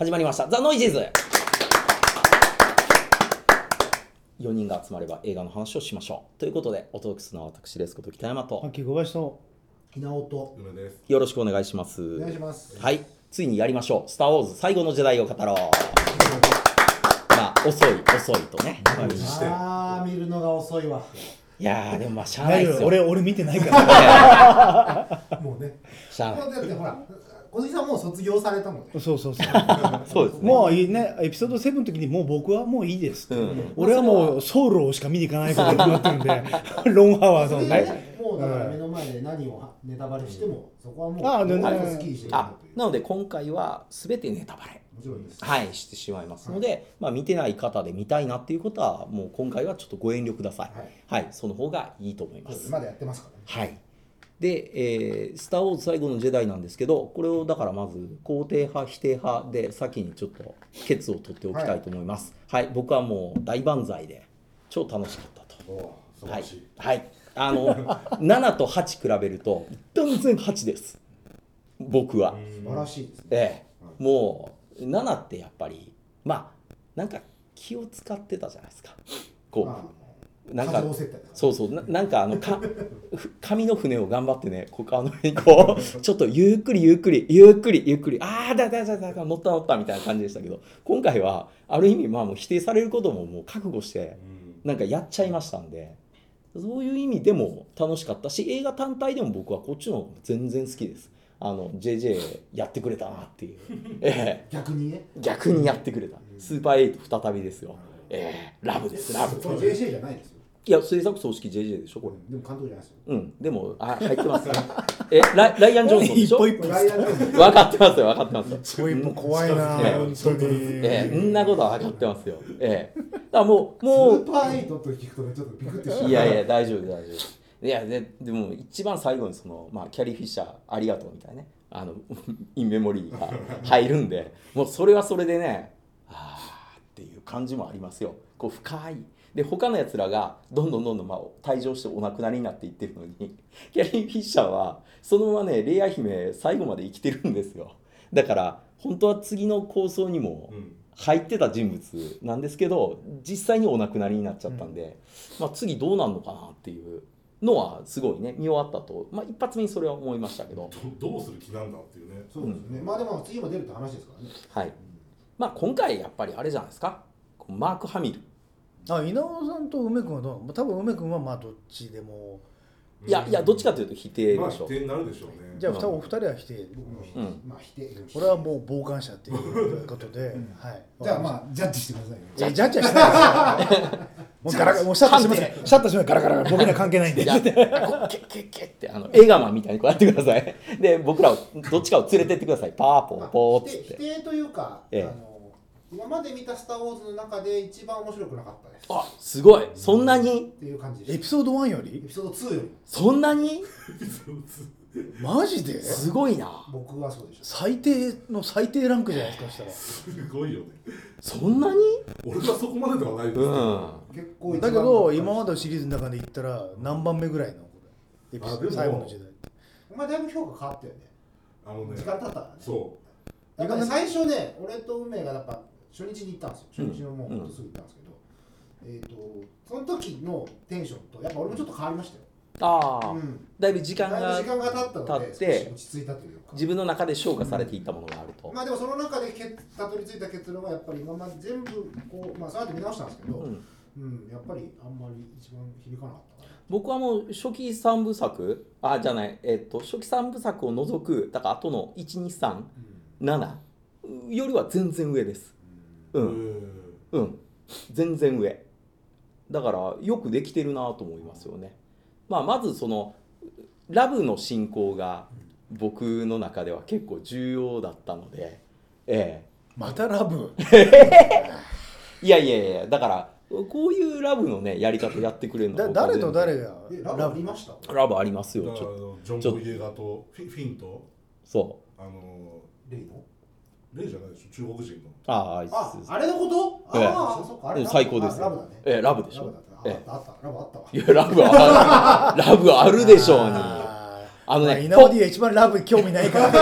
始まりました。ザ・ノイジーズ。4人が集まれば映画の話をしましょう。ということでお届けするのは私ですこと北山と。秋小林と。ひなおと。梅です。よろしくお願いします。お願いします。はい。ついにやりましょう「スター・ウォーズ最後の時代を語ろう」まあ遅い遅いとね。ああ見るのが遅いわ。いやーでもまあしゃあないですよ。俺俺見てないから。もうね。しゃあない。だってほら小杉さんもう卒業されたもんね。そうそうそう。そうですね。もういいね。エピソード7の時にもう僕はもういいですって、うん。俺はもうソウルをしか見に行かないことになってるんで ロンハワーの。ねでねもうだから目の前で何をネタバレしてもそこはもうあ全然。もうスッキリしてなので今回は全てネタバレはいしてしまいますので、まあ、見てない方で見たいなっていうことはもう今回はちょっとご遠慮くださいはい、その方がいいと思いますまだやってますからねはいで、えースター・ウォーズ最後のジェダイ」なんですけどこれをだからまず肯定派否定派で先にちょっとケツを取っておきたいと思います。はい、僕はもう大万歳で超楽しかったと。はいはい、あの 7と8比べると断然8です。僕は、素晴らしいですね。ええ。もう7ってやっぱりまあなんか気を使ってたじゃないですか。こう、まなんかそうそう。ななんかあのか ふ紙の船を頑張ってねここあの辺にこう ちょっとゆっくりゆっくりゆっくりゆっくりああだだだだだ乗った乗ったみたいな感じでしたけど今回はある意味まあもう否定されることももう覚悟してうん。なんかやっちゃいましたんでそういう意味でも楽しかったし映画単体でも僕はこっちの方が全然好きです。あの JJ やってくれたなっていう、ええ。逆にね。逆にやってくれた。スーパー8再びですよ、ええ。ラブですラブ。これ JC じゃないですよいや制作組織 JJ でしょ？これでも監督じゃないですようん、でも、あ、入ってます。え、ライライアン・ジョンソンでしょ？一歩一歩ライアン・ジョンソン分かってますよ、分かってますよ。一歩一歩怖いなええ本当にええ、んなことは分かってますよ。ええ。だからもう、スもーパーエイトと聞くとねちょっとビクってしまう、いやいや、大丈夫、大丈夫。いや、で、でも、一番最後に、その、まあ、キャリー・フィッシャー、ありがとうみたいなね。あの、インメモリーが入るんで、もう、それはそれでね。ああっていう感じもありますよ。こう、深い。で他のやつらがどんどんどんどんまあ退場してお亡くなりになっていってるのに キャリー・フィッシャーはそのままねレイア姫最後まで生きてるんですよ。だから本当は次の構想にもうん。入ってた人物なんですけど実際にお亡くなりになっちゃったんで、まあ、次どうなるのかなっていうのはすごいね見終わったと、まあ、一発目にそれは思いましたけど、どどうする気なんだっていうね。そうですね。まあでも次も出るって話ですからね。はい。まあ、今回やっぱりあれじゃないですか。マーク・ハミルあ稲尾さんと梅君はどう？なの多分梅君はまあどっちでも。いやいやどっちかというと否定まあでしょ否、定になるでしょうね。じゃあ、うん。二人お二人は否定。うん。まあ否定これはもう傍観者っていうことで、はい。じゃあまあジャッジしてくださいよ。じゃあジャッジはしないですよもうガラガラもうシャッターしますシャッターしますガラガラ僕には関係ないんで。いや、こうケッケッケッってあの映画マンみたいにこうやってください。で、僕らをどっちかを連れてってください。パーポーポーって。否定というか、ええ。あの今まで見た「スター・ウォーズ」の中で一番面白くなかったです。あ、すごい。そんなに？っていう感じでしエピソード1よたエりピソード2より。そんなに？マジで？すごいな。僕はそうでした。最低の最低ランクじゃないですかそしすごいよね。そんなに？俺はそこまでではないですけうど。ん。結構一番たらだけど今までのシリーズの中で言ったら何番目ぐらいのエピソードあでも最後の時代。お前だいぶ評価変わったよね。あのね時。間経った。からねそやっぱね最初ね俺と梅がやっぱ初日に行ったんですよ。うん初日のもうほんとすぐ行ったんですけど、えっ、とその時のテンションとやっぱ俺もちょっと変わりましたよ。ああ、うん。だいぶ時間が時間が経ったので落ち着いたというか。自分の中で消化されていったものがあると。まあでもその中でけたどり着いた結論はやっぱり今まで全部こうまあそうやって見直したんですけど、ううんんやっぱりあんまり一番響かなかった僕はもう初期三部作、あ、じゃない、えっと、初期三部作を除く、だから後の1、2、3、7よりは全然上です。うう。ん。うん、全然上。だからよくできてるなと思いますよね、まあ、まずそのラブの進行が僕の中では結構重要だったのでえまたラブ？え いやいやいやだからこういうラブのねやり方やってくれるのだ誰と誰全がえラブありました？然ラブありますよ。ちょっとジョン・ボイエガーとフィフィンと？そあのレイの？レイじゃないでしょ中国人の。うあああいつ。ああれのこと？ええ。ああそっかあれ最高です。ラブだね。ええラブでしょ。ラブだったえああったあったラブあったわ。いやラブはラブあるでしょうにああのね稲尾 D は一番ラブに興味ないからね。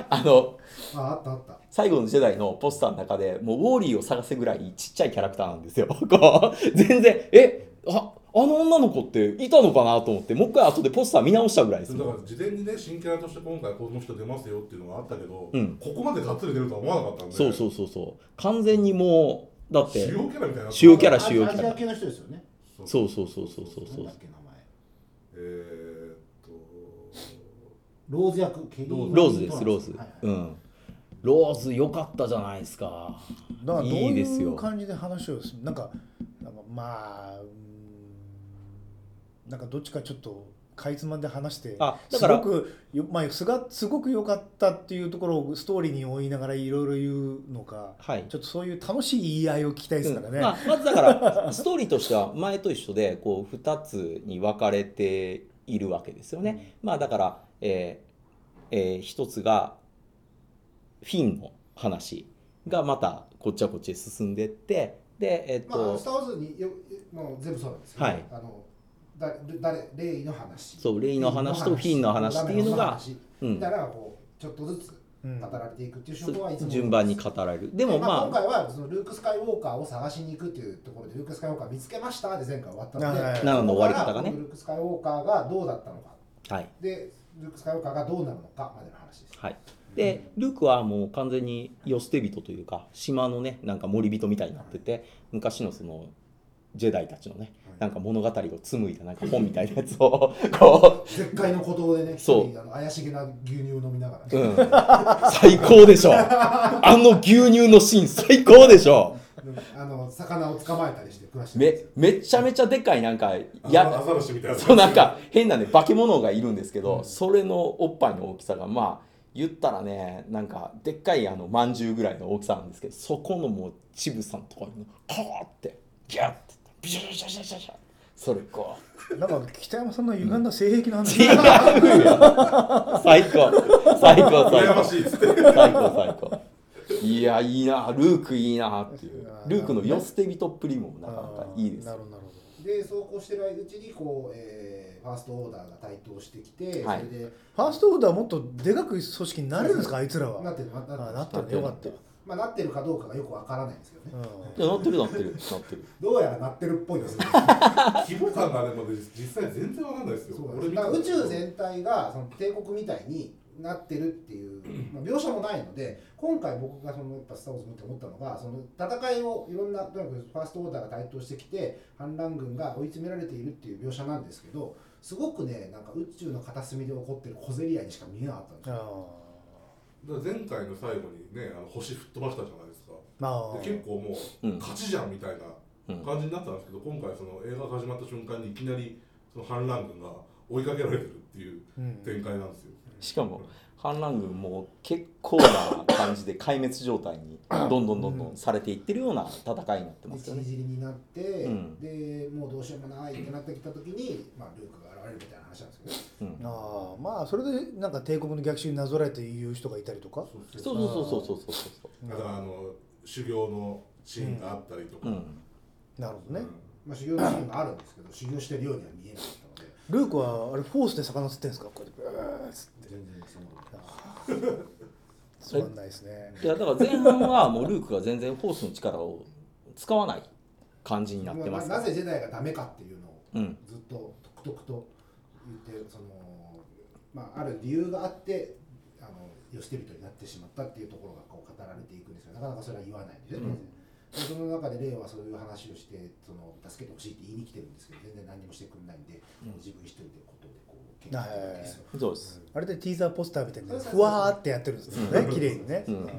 あのああったあった。最後のジェダイのポスターの中でもうウォーリーを探せぐらいちっちゃいキャラクターなんですよ。こう全然えああの女の子っていたのかなと思ってもう一回後でポスター見直したぐらいですだかよ。ら事前にね新キャラとして今回この人出ますよっていうのがあったけど、うん。ここまでがっつり出るとは思わなかったんで。そうそうそうそう。完全にもうだって主要キャラみたいな。主要キャラ主要キャラ。アジア系の人ですよね。そうそうそうそうそうそうなんだっけ名前えー、っとローズ役ケリーローズですローズ、はいはいうんローズ良かったじゃないですかだからどういいですよいう感じで話をするなんかなんかまあなんかどっちかちょっとかいつまんで話してすごくよ、まあ、すがすごく良かったっていうところをストーリーに追いながらいろいろ言うのかはい。ちょっとそういう楽しい言い合いを聞きたいですからね。うん。まあ、まずだからストーリーとしては前と一緒でこう2つに分かれているわけですよね。まあだから、えーえー一つがフィンの話がまたこっちはこっちへ進んでってでえっまあスター・ウォーズによもう全部そうなんですけど、はい。あのだ誰レイの話。そうレイの話とフィンの話っていうのがみたいこうちょっとずつうん。語られていくっていう手法はいつも順番に語られる。ででもまあ、今回はそのルーク・スカイウォーカーを探しに行くっていうところでルーク・スカイウォーカー見つけましたで前回終わったので、はいはいなるほど終わり方がね。ルーク・スカイウォーカーがどうだったのか。はい。でルーク・スカイウォーカーがどうなるのかまでの話です。はい、でルークはもう完全に世捨て人というか島のねなんか森人みたいになってて昔のそのジェダイたちのねなんか物語を紡いだなんか本みたいなやつを こ絶海の孤島でね、そう。怪しげな牛乳を飲みながら、う、うん、最高でしょ。あの牛乳のシーン最高でしょ。あの魚を捕まえたりして暮らしてめよ。めっちゃめちゃでかいなんかアやザラシみたいな。そうなんか変なね化け物がいるんですけど、それのおっぱいの大きさがまあ言ったらねなんかでっかいあのまんじゅうぐらいの大きさなんですけどそこのもうチブさんのところにこうってギュッてビシャシャシャシャシャそれこなんか北山さんの歪んだ性癖なんです違うよ最高最高最高いっつって最高最高いやいいなルークいいなっていうルークの世捨て人っぷりもなかなかいいですなるほどなるほでそうこうしてるうちにこう、えーファーストオーダーが台頭してきて、はいそれでファーストオーダーもっとでかく組織になれるんですかあいつらはなってるなってるあなったよかったまあ、なってるかどうかがよくわからないんですけどね、ういやなってるなってる。なってる。どうやらなってるっぽいですね。規模感がでも実際全然わかんないですよ。そう俺見ただから宇宙全体がその帝国みたいになってるっていう、まあ、描写もないので今回僕がそのやっぱ「スター・ウォーズ」見て思ったのがその戦いをいろんなとにかくファーストオーダーが台頭してきて反乱軍が追い詰められているっていう描写なんですけどすごくねなんか宇宙の片隅で起こってる小競り合いにしか見えなかったんですんよ。前回の最後にねあの星吹っ飛ばしたじゃないですか。あ。で結構もううん。勝ちじゃんみたいなうん。感じになったんですけど今回その映画が始まった瞬間にいきなりその反乱軍が追いかけられてるっていううん。展開なんですよ。しかも反乱軍も結構な感じで壊滅状態にどんどんどんどんされていってるような戦いになってでますよね。ちりになって、うん。でもうどうしようもないってなってきた時に、まあ、ルークが現れるみたいな話なんですけど。うん。ああまあそれでなんか帝国の逆襲になぞらえて言う人がいたりとか？そうそうそうそうそうそうそう。だからあの修行のシーンがあったりとか、うん。なるほどね、まあ、修行のシーンがあるんですけど修行してるようには見えなかったので。ルークはあれフォースで魚釣ってんですか？こうやってブーッつって。全然その つまんないですね。いやだから前半はもうルークが全然フォースの力を使わない感じになってます。ななぜジェダイがダメかっていうのをうん。ずっととくとくと言ってその、まあ、ある理由があってあの世捨て人になってしまったっていうところがこう語られていくんですよ。なかなかそれは言わないでしょ、うんでその中でレイはそういう話をしてその助けてほしいって言いに来てるんですけど全然何もしてくれないんで、うん。自分一人でことでこう研究してるわけですよそうですあれでティーザーポスターみたいにそうそうそう。ふわーってやってるんですよね。綺麗にね、うん。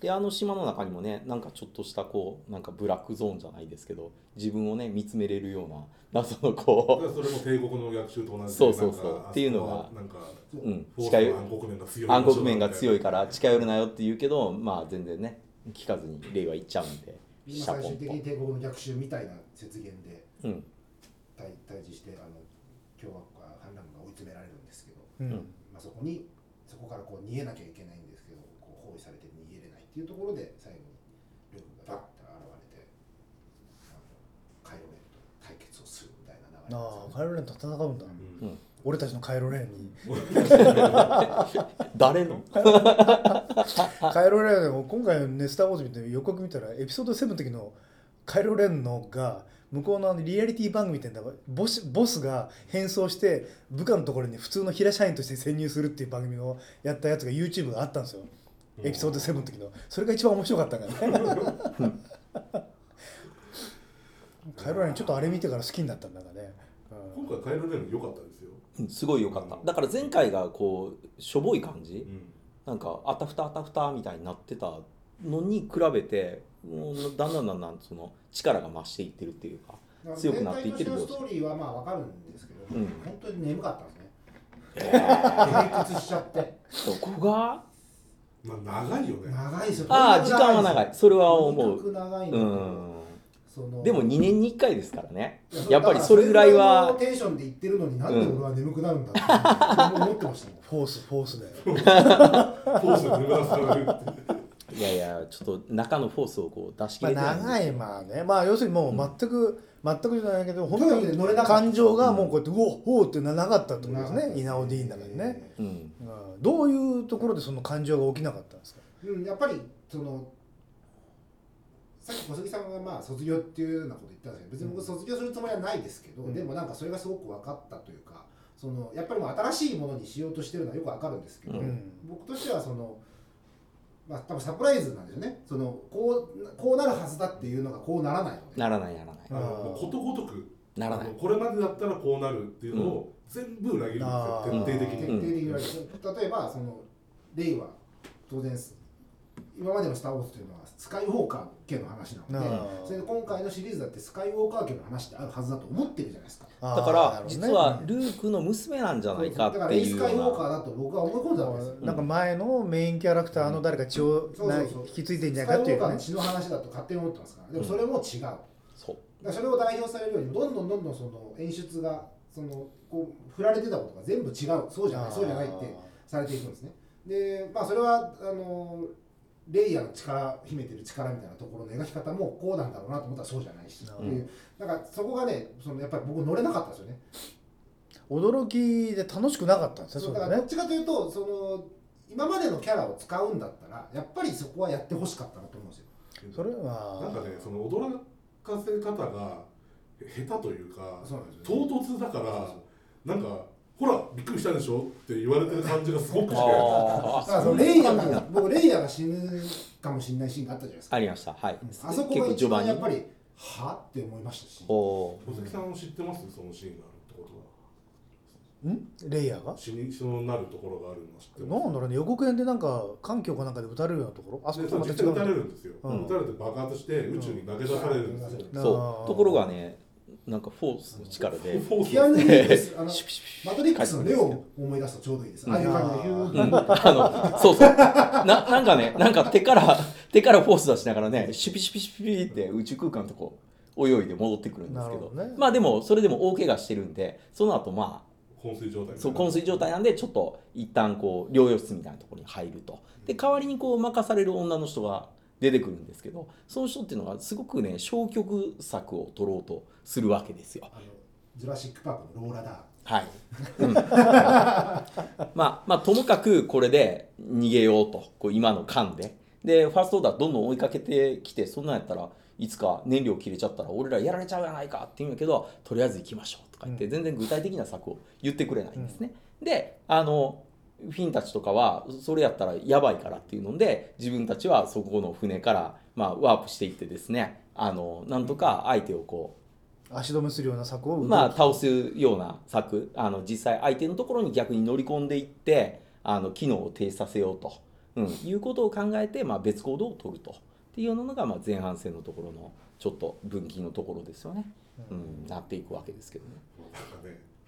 であの島の中にもねなんかちょっとしたこうなんかブラックゾーンじゃないですけど自分をね見つめれるような謎のだこからそれも帝国の逆襲と同じでそうそうそう。っていうのがなんかう、うん、近寄の暗黒面が強い暗黒面が強いかから近寄るなよって言うけどまあ全然ね聞かずにレイは行っちゃうんでみんな最終的に帝国の逆襲みたいな雪原でうん。対対峙してあの共和国反乱軍が追い詰められるんですけど、うん。うんまあ、そこにそこからこう逃げなきゃいけないんですけどこう包囲されて逃げれないっていうところで最後にルークがバッと現れてあのカイロレンと対決をするみたいな流れああカイロレンと戦うんだ、うん。俺たちのカイロレーンに。誰の？カイロレーンを今回のね「スター・ウォーズ」見て予告見たらエピソード7の時のカイロレーンのが向こうのあのリアリティ番組みたいなボスボスが変装して部下のところに普通の平社員として潜入するっていう番組をやったやつが YouTube があったんですよ。エピソード7の時の。それが一番面白かったからね。カイロレーンちょっとあれ見てから好きになったんだからね、うん。今回カイロレーン良かったですよ、うんすごい良かった。だから前回がこうしょぼい感じ。うん。なんかあたふたあたふたみたいになってたのに比べてもうだんだんだんだんその力が増していってるっていうか強くなっていってるストーリーはまあわかるんですけど、うん。本当に眠かったんですね。閉屈しちゃって。どこが？まあ長いよね。長いですよ。ああ時間は長い。それは思う。く長いのうとん。その。でも2年に1回ですからね。いやっぱりそれぐらいはテンションで言ってるのになんで俺は眠くなるんだって思ってました。フォースフォースで。フォースで眠らされるっていやいやちょっと中のフォースをこう出し切まあれてないんです長いまあね。まあ要するにもう全く、全くじゃないけど本当とに感情がもうこうやってうおおってななかったってことですね。稲尾 D の中にね、うんうん。どういうところでその感情が起きなかったんですか？うん、やっぱりそのさっき小杉さんがまあ卒業っていうようなこと言ったんですけど別に僕卒業するつもりはないですけど、うん。でもなんかそれがすごく分かったというかそのやっぱりもう新しいものにしようとしてるのはよく分かるんですけど、うん。僕としてはそのまあ多分サプライズなんですよね。そのこうこうなるはずだっていうのがこうならないのでならないならない。ことごとくならない。これまでだったらこうなるっていうのを全部裏切るんですあー。よ徹底的徹に、底的に言われて例えばその令和当然今までの「スター・ウォーズ」というのはスカイウォーカー家の話なのでそれで今回のシリーズだってスカイウォーカー家の話ってあるはずだと思ってるじゃないですか。だから実はルークの娘なんじゃないかだからっていう。レイスカイウォーカーだと僕は思い込んだわけですよ。なんか前のメインキャラクターの誰か血をなそうそうそう。引き継いでんじゃスないかっていうね。カイウォーカーの血の話だと勝手に思ってますから。でもそれも違う、だかそうらそれを代表されるようにどんどんどんどんその演出がそのこう振られてたことが全部違う。そうじゃないそうじゃないってされていくんですね。でまあそれはあのレイヤーの力秘めてる力みたいなところの描き方もこうなんだろうなと思ったらそうじゃないし、うんっていう。だからそこがねそのやっぱり僕乗れなかったんですよね。驚きで楽しくなかったんですねだからどっちかというとその今までのキャラを使うんだったらやっぱりそこはやってほしかったなと思うんですよ。それは。なんかねその驚かせ方が下手というかそうなんですよ唐突だからなんかほらびっくりしたでしょ？って言われてる感じがすごくしてあだからそのレイヤーが僕レイヤーが死ぬかもしれないシーンがあったじゃないですか。ありました。はい。あそこが一番やっぱりはって思いましたし。おお小関さん知ってます？そのシーンがあるってことは。ん？レイヤーが？死にそうなるところがあるの知ってます。なんだろうね予告編でなんか環境かなんかで撃たれるようなところ？あそでことまた撃たれるんですよ、うん。撃たれて爆発して宇宙に投げ出されるんですよ、うん。そう。ところがねなんかフォースの力で。フォース。キアヌ・リーブスあのシュピシュピシュマトリックスのレオを思い出す。とちょうどいいです。ああいう感じで。ヒュー。うん。あのそうそう。ななんかねなんか手から手からフォース出しながらねシュピシュピシュピって宇宙空間のとこ泳いで戻ってくるんですけどまあでもそれでも大怪我してるんでその後まあ昏睡状態そう昏睡状態なんでちょっと一旦こう療養室みたいなところに入るとで代わりにこう任される女の人が出てくるんですけどその人っていうのがすごくね消極策を取ろうとするわけですよ。ジュラシック・パークのローラダはい、うん。まあまあともかくこれで逃げようとこう今の間で。でファーストオーダーどんどん追いかけてきてそんなんやったらいつか燃料切れちゃったら俺らやられちゃうやないかって言うんやけどとりあえず行きましょうとか言って、うん。全然具体的な策を言ってくれないんですね。であのフィンたちとかはそれやったらやばいからっていうので自分たちはそこの船から、まあ、ワープしていってですねあのなんとか相手をこう足止めするような策をまあ、倒すような策あの実際相手のところに逆に乗り込んでいってあの機能を停止させようと、うん、いうことを考えて、まあ、別行動を取ると。っていうのが、まあ、前半戦のところのちょっと分岐のところですよね、うん、なっていくわけですけどね。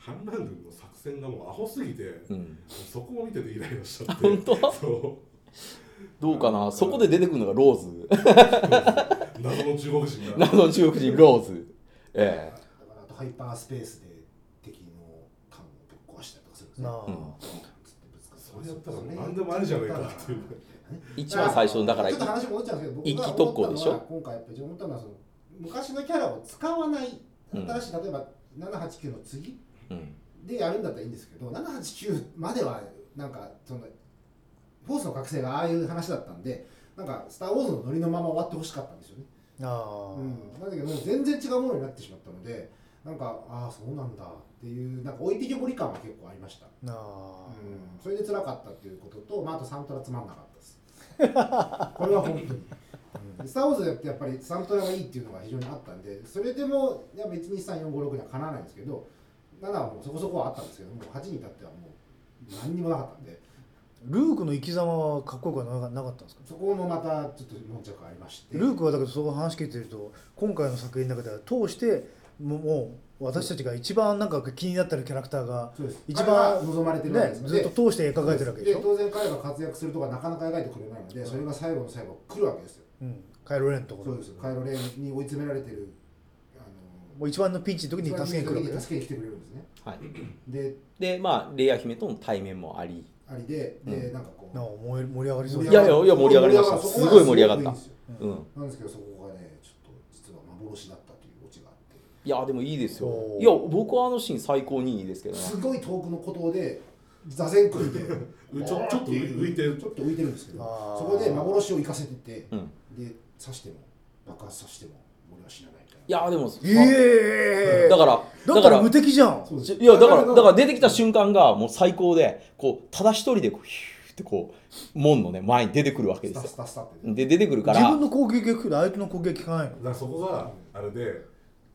反乱軍の作戦がもうアホすぎて、うん、そこを見ててイライラしちゃって。本当？そう。どうかな？そこで出てくるのがローズ。謎の中国人が。謎の中国人ローズ、えだからあとハイパースペースで敵の艦をぶっ壊したりとかするんですねなあ、うん。それやったら何でもありじゃないかっていうえ一番最初だからちょっと話戻っちゃうんですけど僕一気が特攻でしょ？今回やっぱり思ったのはその昔のキャラを使わない。うん新しい、例えば789の次うんでやるんだったらいいんですけど789まではなんかそのフォースの覚醒がああいう話だったんでなんか「スター・ウォーズ」のノリのまま終わってほしかったんですよね、ああ、うん、なんだけど全然違うものになってしまったのでなんかああそうなんだっていうなんか置いてけぼり感は結構ありました、ああうん、それで辛かったっていうことと、まあ、あとサントラつまんなかったです。これは本当に。スター・ウォーズってやっぱりサントラがいいっていうのが非常にあったんでそれでもやっぱ123456にはかなわないんですけど7はもうそこそこはあったんですけどもう8に至ってはもう何にもなかったんで。ルークの生き様はかっこよくはなかったんですか？そこもまたちょっと悶着ありまして。ルークはだけどその話聞いてると今回の作品の中では通してもうもう私たちが一番なんか気になってるキャラクターが一番望まれてるわけねですのずっと通して描かれてるわけでしょ、当然彼が活躍するとかなかなか描いてくれないのでそれが最後の最後来るわけですよ。うん、カイロレンのところ。そうです。カイロレンに追い詰められてるもう一番のピンチの時に助けに来るわけです助けに来てくれるんですね。はい、ででまあレイヤ姫との対面もあり。ありでで、なんかこう。なお盛り上がりそう。いやいやいや盛り上がりました。すごい盛り上がった。うん。なんですけどそこがねちょっと実は幻だったというオチがあって。いやでもいいですよ。いや僕はあのシーン最高にいいですけどね。すごい遠くの孤島で座禅組んでちょちょっと浮いてる。ちょっと浮いてるんですけどそこで幻を生かせてて、うん。で刺しても爆発させても俺は死なないいいやでもええだからだから無敵じゃん。いやだからだから出てきた瞬間がもう最高でこうただ一人でこうヒューってこう門のね前に出てくるわけですよスタスタスタってねで出てくるから自分の攻撃が来る相手の攻撃効かないのだからそこがあれで、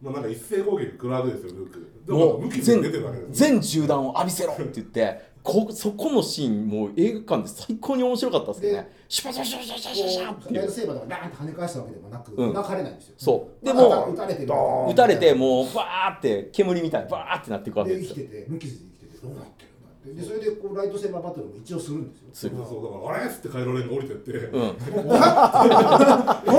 まあ、なんか一斉攻撃食らうわけですよルークでもう全全銃弾を浴びせろって言ってこそこのシーンもう映画館で最高に面白かったですねシュパシャシャシャシャシャシャってこうライトいうセーバーとかバーンって跳ね返したわけでもなく、うん描かれないんですよそうでも撃たれて撃たれてもうバーって煙みたいにバーってなっていくわけですよ生きてて無傷で生きててどうなってるでそれでこうライトセーバーバトルも一応するんですよするそうだからあれっつってカイロレンが降りてって、うん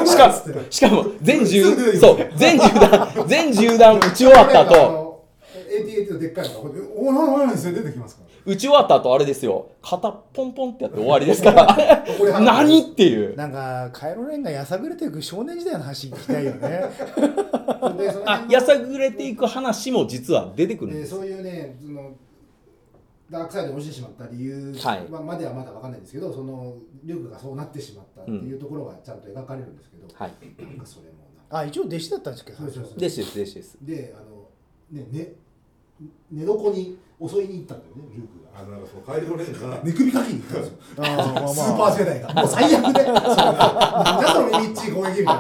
ししかしかも全銃そう全銃弾全銃弾撃ち終わった後 AT-AT のでっかいのがこうやってお出てきますから撃ち終わった後あれですよ。肩ポンポンってやって終わりですから。何っていう。なんかカイロレンがやさぐれていく少年時代の話聞きたいよね。あやさぐれていく話も実は出てくるんです。でそういうねそのダークサイドに落ちてしまった理由はい。ままではまだ分かんないんですけどそのリュックがそうなってしまったっていうところがちゃんと描かれるんですけど、はい。なんかそれもあ一応弟子だったんですけど。そうそうそう。ですですですです。であのねね寝床に襲いに行ったんだよねリュックが。あのなんかそのカイロレンが寝首かきに行ったんですよ。スーパー世代がもう最悪でそれなんだそのミッチー攻撃みたいな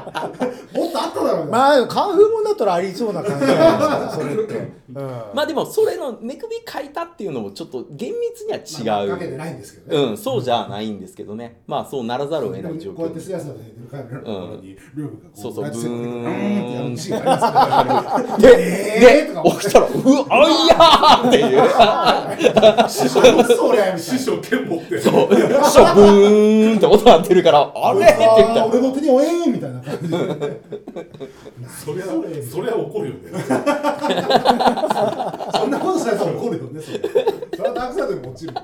まあカンフーもんだったらありそうな感じじゃないですかそれって、うん、まあでもそれの寝首かいたっていうのもちょっと厳密には違う、まあかけてないんですけどね、うんそうじゃないんですけどね。まあそうならざるを得ない状こうやって況すやすやと寝てるカメラのところに、ルームがこそうそうライトセーバーでブーンってやるありますで、えーで起きたらうわあいやーっていう。けど何それ師な匠剣持ってそうショブーンって音鳴ってるからあれって言ったら俺の手に負えんみたいな感じでそりゃそりゃ 怒るよね。そんなことされたら怒るよねそれ。それはダークサイドにも落ちる。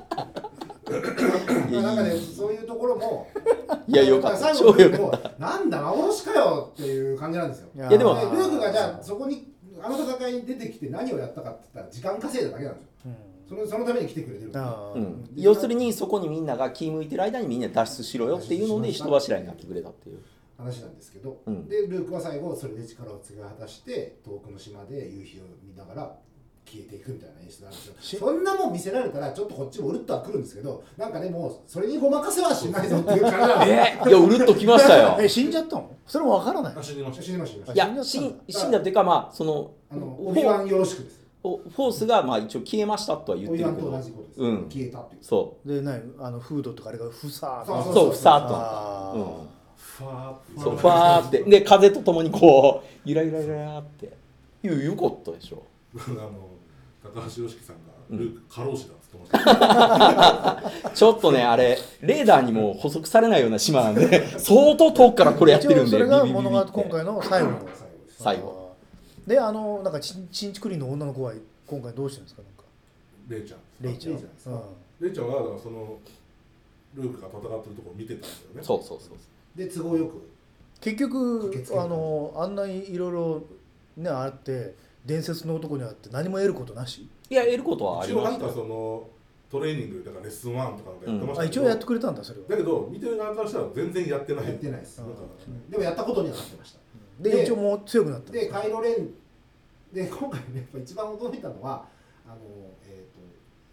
なんかねそういうところもいやよかった。最後超よかっもなんだ幻かよっていう感じなんですよ。いやでもでルークがじゃあそこにあの戦いに出てきて何をやったかって言ったら時間稼いだだけなんですよ。そのそのために来てくれてる。うん、要するにそこにみんなが気向いてる間にみんな脱出しろよっていうので人柱になってくれたっていう話なんですけど、うん。でルークは最後それで力を継ぎ果たして遠くの島で夕日を見ながら消えていくみたいな演出なんですよ。しそんなもん見せられたらちょっとこっちもうるっとはくるんですけどなんかねもうそれにごまかせはしないぞっていう感じなんですよ。えいやうるっときましたよ。え死んじゃったの？それもわからない。あ死にました。死にました。死にましいや死ん死んだっていうかまあそのオビワンよろしくです。フォースがまあ一応消えましたとは言ってるけど。同じことです、うん。消えたっていう。そでないあのフードとかあれがふさーそううそうふさっと。あー。ってそうファーって。で風とともにこうゆらゆらゆらって。いやよかったでしょ。あの高橋良樹さんがルーク過労死だっつってました、ちょっとねあれレーダーにも補足されないような島なんで 相当遠くからこれやってるんで一応それが物語今回の最後の。最後。であのなんかちんちんちくりんの女の子は今回どうしてるんですか？なんか。レイちゃん。レイちゃん。レイちゃんはそのルークが戦ってるところ見てたんですよね。そうそうそうで都合よく。結局あのあんなにいろいろねあって伝説の男にあって何も得ることなし？いや得ることはありました一応なんかそのトレーニングだからレッスン1とかなんかやってましたけど、あ一応やってくれたんだそれは。だけど見てる側からしたら全然やってない。やってないです。なん。かでもやったことにはなってました。でで一応もう強くなった。んでカイロレンで今回ねやっぱ一番驚いたのはあの、えー、と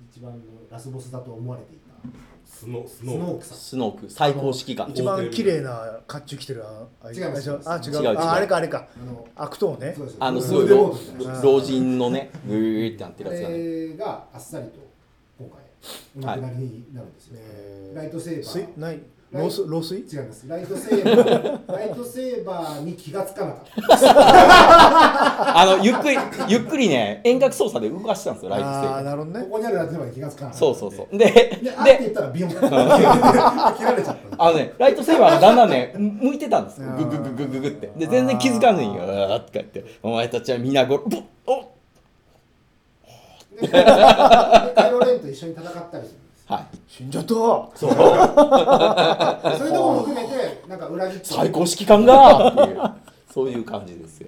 一番のラスボスだと思われていたスノススノーノークさん。スノーク最高指揮官。一番綺麗な甲冑着てるああ違いますあ違う。違う違う。ああれかあれか。あの悪党ね。あのすごい老老人のねグーってなってあるやつがね。れがあっさりと今回お亡くなりになるんですよ、えー。ライトセーバ水ーない漏水？漏水？違います。ライトセーバー ライトセーバーに気がつかなかった。あのゆっくりゆっくりね遠隔操作で動かしてたんですよライトセーああバーなるほどね。ここにあるライトセーバーに気がつかなかった。そうそうそう。でであって言でったらビヨン。っ て切られちゃった。あのねライトセーバーがだんだんね向いてたんです。よあー。ググググググって。で全然気づかずに「うわー」って言って「お前たちは皆ごろぼっおででカイロレンと一緒に戦ったりするはい。死んじゃった。そう。そういうところも含めてなんか裏切って最高指揮官が。っていうそういう感じですよ。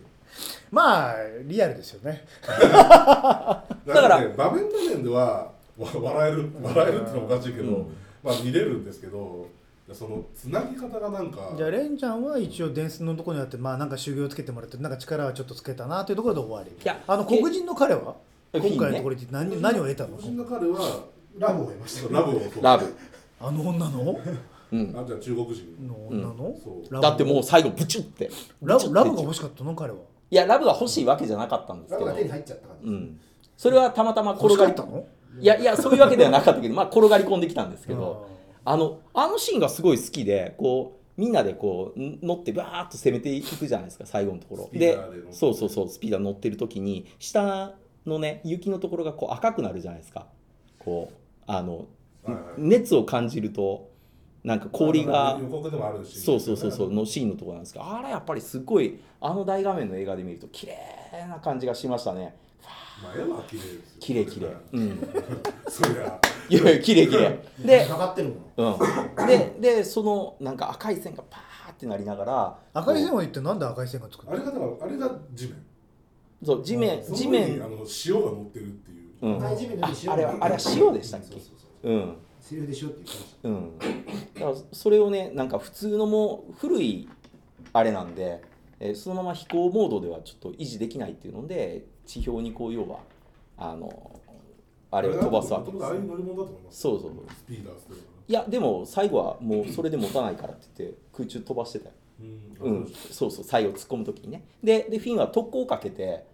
まあリアルですよね。だから場面場面ではわ笑える笑えるってのはおかしいけど、うん。まあ見れるんですけどそのつなぎ方がなんかじゃあレンちゃんは一応伝説のところにあってまあなんか修行つけてもらってなんか力はちょっとつけたなというところで終わり。いやあの黒人の彼は？え今回のところで何,、何を得たの？個人の彼はラブを得ました。ラブを。ラブ、あの女の？うん、あじゃあ中国人。の女の、そう。ラブだってもう最後ブチュって。ラブラブがし欲しかったの？彼は。いやラブが欲しいわけじゃなかったんですけど。ラブが手に入っちゃった感じうん。それはたまたま転がりかったの？いやいやそういうわけではなかったけどまあ転がり込んできたんですけどあのあのシーンがすごい好きでこうみんなでこうん乗ってバーッと攻めていくじゃないですか最後のところ。スピーでダーで乗って。そうそうそうスピーダー乗ってる時に下のね雪のところがこう赤くなるじゃないですか。こうあのはいはい。熱を感じるとなんか氷が予告でもあるし。そうそうそうそうのシーンのところなんですけどあれやっぱりすごいあの大画面の映画で見ると綺麗な感じがしましたね。まあ絵は綺麗ですよ。綺麗綺麗。うん。そりゃ。いやいや綺麗綺麗。でかかってるものうん、ででそのなんか赤い線がパーってなりながら赤い線こは言ってなんで赤い線がつくの？あれがだからあれが地面。うそう地面その地面。あの塩が乗ってるっていう、ああれはあれは塩でしたっけ？そうん。セリフで塩って言ってましたうん。だからそれをねなんか普通のもう古いあれなんで、えーそのまま飛行モードではちょっと維持できないっていうので地表にこう要はあのあれを飛ばすわけです。そうそういやでも最後はもうそれで持たないからって言って空中飛ばしてたよ。うん。うん、そうそう最後突っ込む時にね。ででフィンは特攻をかけて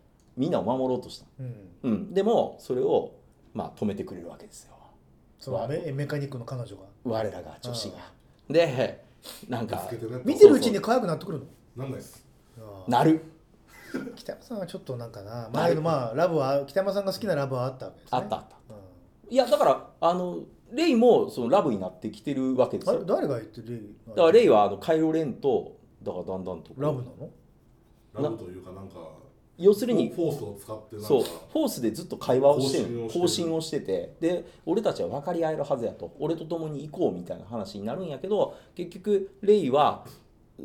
みんなを守ろうとした、うん。うん、でもそれを、まあ、止めてくれるわけですよ。そのメメカニックの彼女が。我らが女子が。でなんか見てるうちに可愛くなってくるの？なんないです。なる。北山さんはちょっとなんかな。まあまあラブは北山さんが好きなラブはあったわけですね。あったあった。うん。いやだからあのレイもそのラブになってきてるわけですあよ。誰が言ってるからレイはあのカイロ・レンとだからだんだんとラブなの？ラブというかなんか要するにフォースを使ってなんかそうフォースでずっと会話をしてる。更新をしてて。で俺たちは分かり合えるはずやと。俺と共に行こうみたいな話になるんやけど結局レイは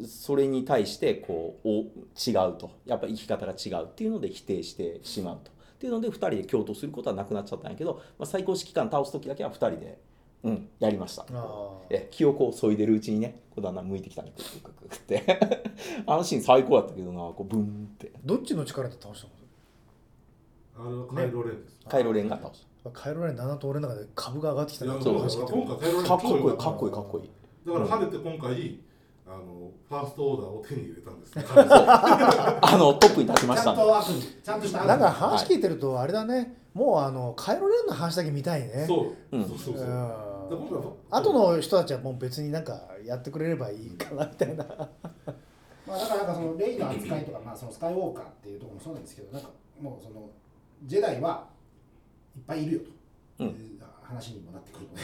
それに対してこうお違うと。やっぱり生き方が違うっていうので否定してしまうと。っていうので2人で共闘することはなくなっちゃったんやけど、まあ、最高指揮官倒す時だけは2人で、うん、やりました。あえ記憶を削いでるうちにねこうだんだん向いてきたねクククククって。あのシーン最高やったけどなこうブンって。どっちの力で倒したあれはカイロレンです、カイロレンが倒した。のカイロレンだなと俺の中で株が上がってきたないやそう。話聞いて今回カイロレンかっこいいかっこいい。かっこいいだから晴れて今回あのファーストオーダーを手に入れたんですね。あのトップに立ちまちゃんしたねちゃんとした悪なんか話聞いてるとあれだね。もうあのカイロレンの話だけ見たいね。そう、うん。そうそうそう。うんで今回は後の人たちはもう別になんかやってくれればいいかなみたいな。まあだからなんかそのレイの扱いとかまあそのスカイウォーカーっていうところもそうなんですけどなんかもうそのジェダイはいっぱいいるよと。うん。いう話にもなってくるので、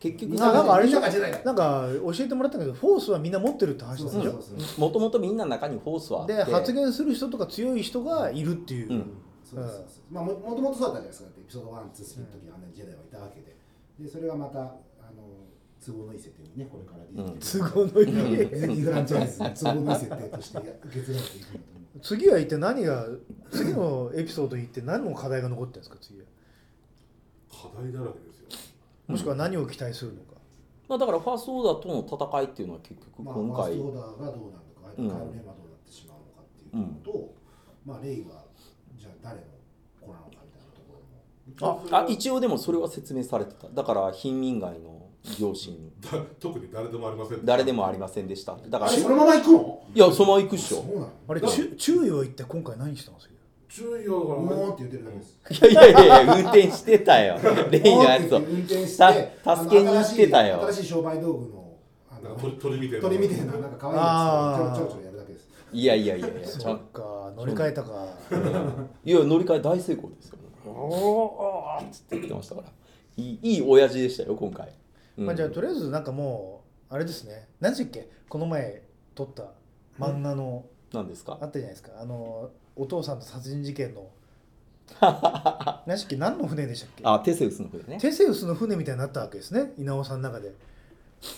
結局ななんかあれでしょ？みんながジェダイだなんか教えてもらったけどフォースはみんな持ってるって話なんでしょ？そうそうそうもともとみんなの中にフォースはあって。で発言する人とか強い人がいるっていう、うん。そうそうそうまあももともとそうだったじゃないですか。だってエピソード1、2、3の時にあんなにジェダイはいたわけででそれがまたあの都合のいい設定にねこれから出てくる。都合のいい。ディズニーフランチャイズの 都合のいい設定として受け継がれていくんだと思う。次は一体何が次のエピソードに行って何の課題が残ってるんですか次は。課題だらけですよ。もしくは何を期待するのか、まあ、だからファーストオーダーとの戦いっていうのは結局まあ、今回、ファーストオーダーがどうなるのか、カうんイロレンはどうなってしまうのかっていうことと、まあ、レイはじゃあ誰の子なのかみたいなところも。ああ一応でもそれは説明されてた。だから貧民街の両親 だ特に誰でもありません。誰でもありませんでしただからそのまま行くの？やそのまま行くっしょ。そうなのあれだ注注意を言って今回何したんですか？注意はだからもーって言ってるだけです。いやいやいやいや運転してたよ。レイのやつを。運転してた助けに行ってたよ。新しい新しい商売道具のあのなんか鳥鳥みたいな。鳥みたいななんか可愛いやつをちょろちょろちょろやるだけです。いやいやいや。いやちゃんそっか乗り換えたか。いや乗り換え大成功ですよおーおーっつって言ってましたから。いいいい親父でしたよ今回、うん。まあじゃあとりあえずなんかもうあれですね。何でしたっけ？この前撮った漫画の、何ですか？あったじゃないですか。あのお父さんと殺人事件の。何っけ？何の船でしたっけ？あテセウスの船ね。テセウスの船みたいになったわけですね。稲尾さんの中で。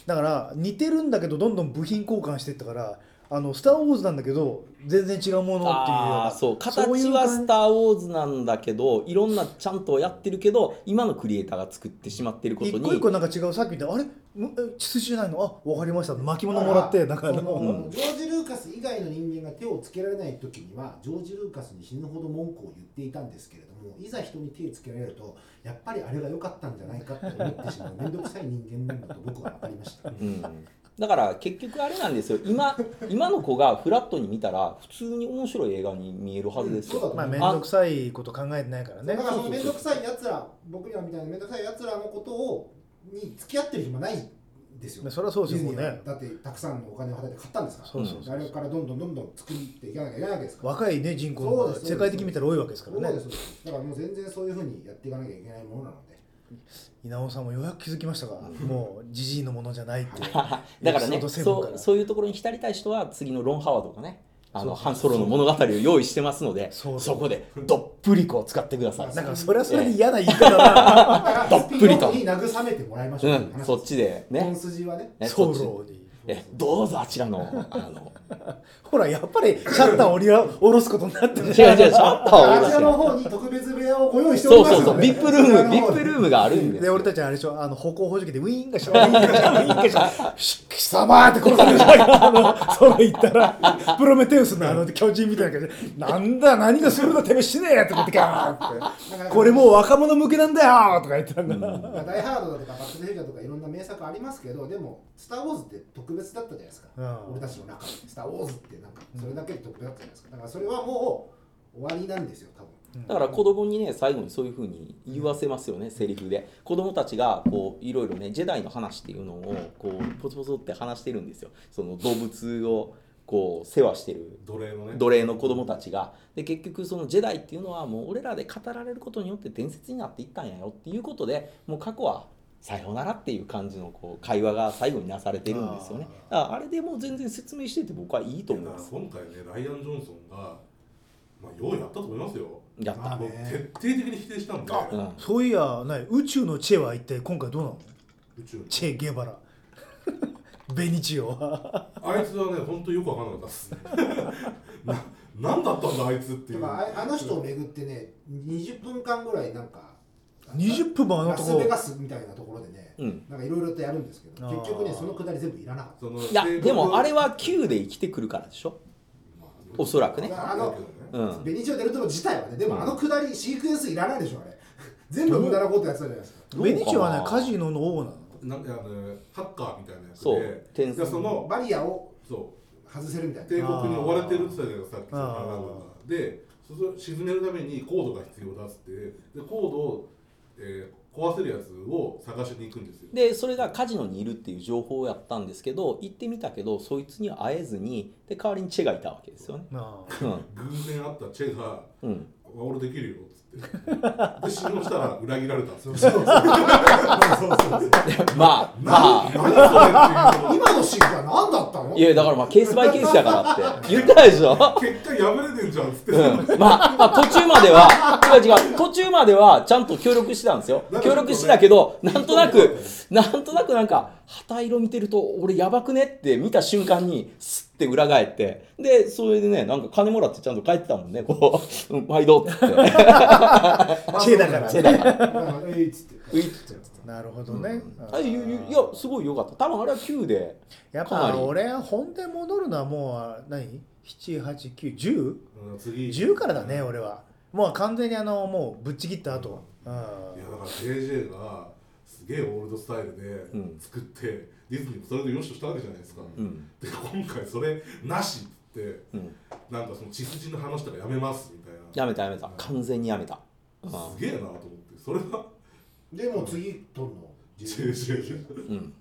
だから似てるんだけどどんどん部品交換していったからあのスター・ウォーズなんだけど全然違うものっていうようなああそう。形はスター・ウォーズなんだけどいろんなちゃんとやってるけど今のクリエイターが作ってしまってることに一個一個なんか違うさっき言ったあれ？むえ血筋じゃないの？あ分かりました。巻物もらってジョージ・ルーカス以外の人間が手をつけられない時にはジョージ・ルーカスに死ぬほど文句を言っていたんですけれどもいざ人に手をつけられるとやっぱりあれが良かったんじゃないかって思ってしまう面倒くさい人間なんだと僕は分かりました。うん、だから結局あれなんですよ。今今の子がフラットに見たら普通に面白い映画に見えるはずですよ、そうだと思う。まあ面倒くさいこと考えてないからね。だからその面倒くさいやつら僕らみたいな面倒くさいやつらのことをに付き合ってる暇ないですよ。それはそうですよね。だってたくさんのお金を払って買ったんですから。そうそうそう。あれからどんどんどんどん作っていかなきゃいけないわけですから。若いね人口が。そうです世界的に見たら多いわけですからね。だからもう全然そういうふうにやっていかなきゃいけないものなので。稲尾さんもようやく気づきましたが、もうじじいのものじゃないって だからねエピソード7から。そうそういうところに浸りたい人は次のロン・ハワードがねあのハンソロの物語を用意してますのでそそう。こでどっぷりこう使ってください。なんかそれはそれで嫌な言い方だな。どっぷりと。慰めてもらいましょう。うん、そっちでね。本筋はね。ねソロに。えどうぞあちらのあの ほらやっぱりシャッターを降り下ろすことになってる違う違うシャッターを下ろしてあちらの方に特別部屋をご用意しておりますそうそうそうビップルームビップルームがあるんでで俺たちはあれでしょあの歩行補助器でウィーンがしょウィーンがしょウィーンがしょし貴様って殺される。じゃないかあのそれ言ったらプロメテウスのあの巨人みたいな感じでなんだ何がするんだてめえ死ねえとか言ってガーンって。これもう若者向けなんだよとか言って。たんだ、まあダイハードだとかバック・トゥ・フューチャーとかいろんな名作ありますけどでも「スター・ウォーズ」って特別だったじゃないですか、うん。俺たちの中で「スター・ウォーズ」ってなんかそれだけで特別だったじゃないですか。だからそれはもう終わりなんですよ多分。だから子供にね最後にそういうふうに言わせますよね、セリフで。子供たちがこういろいろねジェダイの話っていうのをこうポツポツって話してるんですよ。その動物をこう世話してる奴隷のね。奴隷の子供たちが。で結局そのジェダイっていうのはもう俺らで語られることによって伝説になっていったんやよっていうことでもう過去はさようならっていう感じのこう会話が最後になされてるんですよね。だからあれでもう全然説明してて僕はいいと思います。今回ねライアン・ジョンソンがまあようやったと思いますよ。やった、ね。徹底的に否定したんで。うん。そういやない宇宙のチェは一体今回どうなの？宇宙のチェ・ゲバラ。ベニチオ。はあいつはね本当によく分かんなかったっす。な何だったんだあいつっていう。ああの人を巡ってね20分間ぐらいなんか20分もあのラとこスベガスみたいなところでね、うん。なんかいろいろとやるんですけど結局ねそのくだり全部いらなかっそのいやでもあれは Q で生きてくるからでしょ？まあおそらくね。あのうん。た、ベニチオ・デルトロ自体はねでもあのくだりシークエンスいらないでしょあれ。全部無駄なことやってたじゃないですか。ベニチオはねカジノの王なのなんかあのハッカーみたいなやつそうで天才。でそのバリアをそう。外せるみたいな。帝国に追われてるって言ってたじゃないですかさっきそので。それを沈めるためにコードが必要だっつってでコードを、えー壊せるやつを探しに行くんですよ。でそれがカジノにいるっていう情報をやったんですけど行ってみたけどそいつには会えずにで代わりにチェがいたわけですよね。偶然会ったチェがうん「俺できるよ」っつってで信用したら裏切られた。んですよそうそうそう。まあまあ。何それってい今のシーンは何だったの？いやだからまあケースバイケースやからって。言ったでしょ？結果破れてんじゃんっつって、うん。まあ、まあ途中までは違う違う。途中まではちゃんと協力してたんですよ。協力してたけどなんとなくなんとなくなんか旗色見てると俺やばくねって見た瞬間にスッて裏返って。でそれでねなんか金もらってちゃんと帰ってたもんねこう「うん毎度」って チェだから。チェだから。あえいっつって。ういっつって。なるほどね、あいやいやすごい良かった。多分あれは9でやっかなり。ぱ俺は本で戻るのはもう何？7891010うん次。いやからだね俺は。もう完全にあのもうぶっちぎった後。うん。だから JJ がすげえオールドスタイルうん。で作って、ディズニーもそれでよしとしたわけじゃないですか、うん。で今回それなしってうん。なんかその血筋の話とかやめますみたいなやめたやめた。完全にやめた、うん。すげえなと思って。それは？でも次取るの？JJ うん、うん。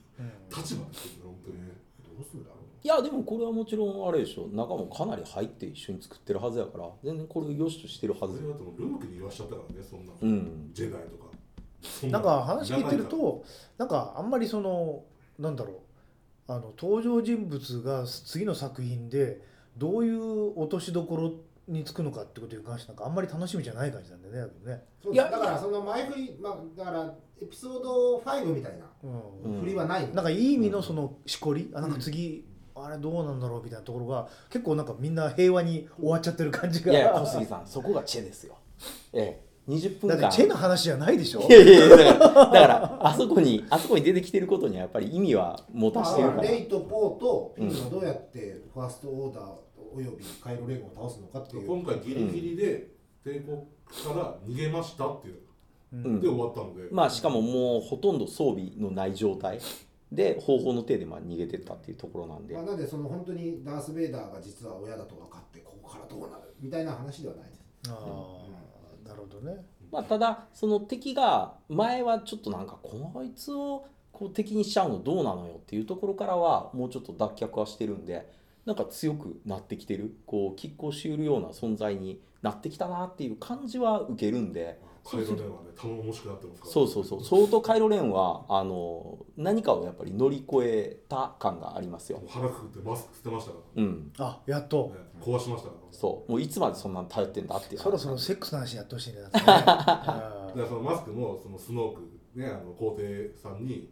立場ですよね本当にね。どうすんだろいやでもこれはもちろんあれでしょ。中もかなり入って一緒に作ってるはずやから。全然これを良しとしてるはず。それはルークに言わしちゃったからねそんな、うん。ジェダイとか。そなんか話聞いてるとなんかあんまりそのなんだろう。あの登場人物が次の作品でどういう落としどころにつくのかってことに関してなんかあんまり楽しみじゃない感じなんだよねね。うそういやだからその前振り、まあ、だからエピソード5みたいな。うん。うん振りはないの、なんかいい意味のそのしこりあなんか次、あれどうなんだろうみたいなところが結構なんかみんな平和に終わっちゃってる感じが。いやいや小杉さんそこがチェですよ。ええ。20分間。だってチェの話じゃないでしょ。いやいやいやだからだからあそこにあそこに出てきてることにはやっぱり意味は持たましてるから。あレイとポーとどうやってファーストオーダーおよびカイロレーゴンを倒すのかっていう、今回ギリギリで帝国から逃げましたっていう。うん。で終わったので、まあしかももうほとんど装備のない状態。で方法の手でまあ逃げてったっていうところなんで。まあ、なんでその本当にダース・ベイダーが実は親だと分かってここからどうなるみたいな話ではないです。ああなるほどね。まあ、ただその敵が前はちょっとなんかこいつをこう敵にしちゃうのどうなのよっていうところからはもうちょっと脱却はしてるんでなんか強くなってきてるこう拮抗しうるような存在になってきたなっていう感じは受けるんで。カイロレンはね頼もしくなってますからそうそうそう。相当カイロレンはあの何かをやっぱり乗り越えた感がありますよ。もう腹くくってマスク捨てましたから、うん。あやっと。ね、壊しましたから。そう。もういつまでそんなの頼ってんだっていう。そろそろセックスの話やってほしいねだってね。あ だからそのマスクもそのスノークねあの皇帝さんに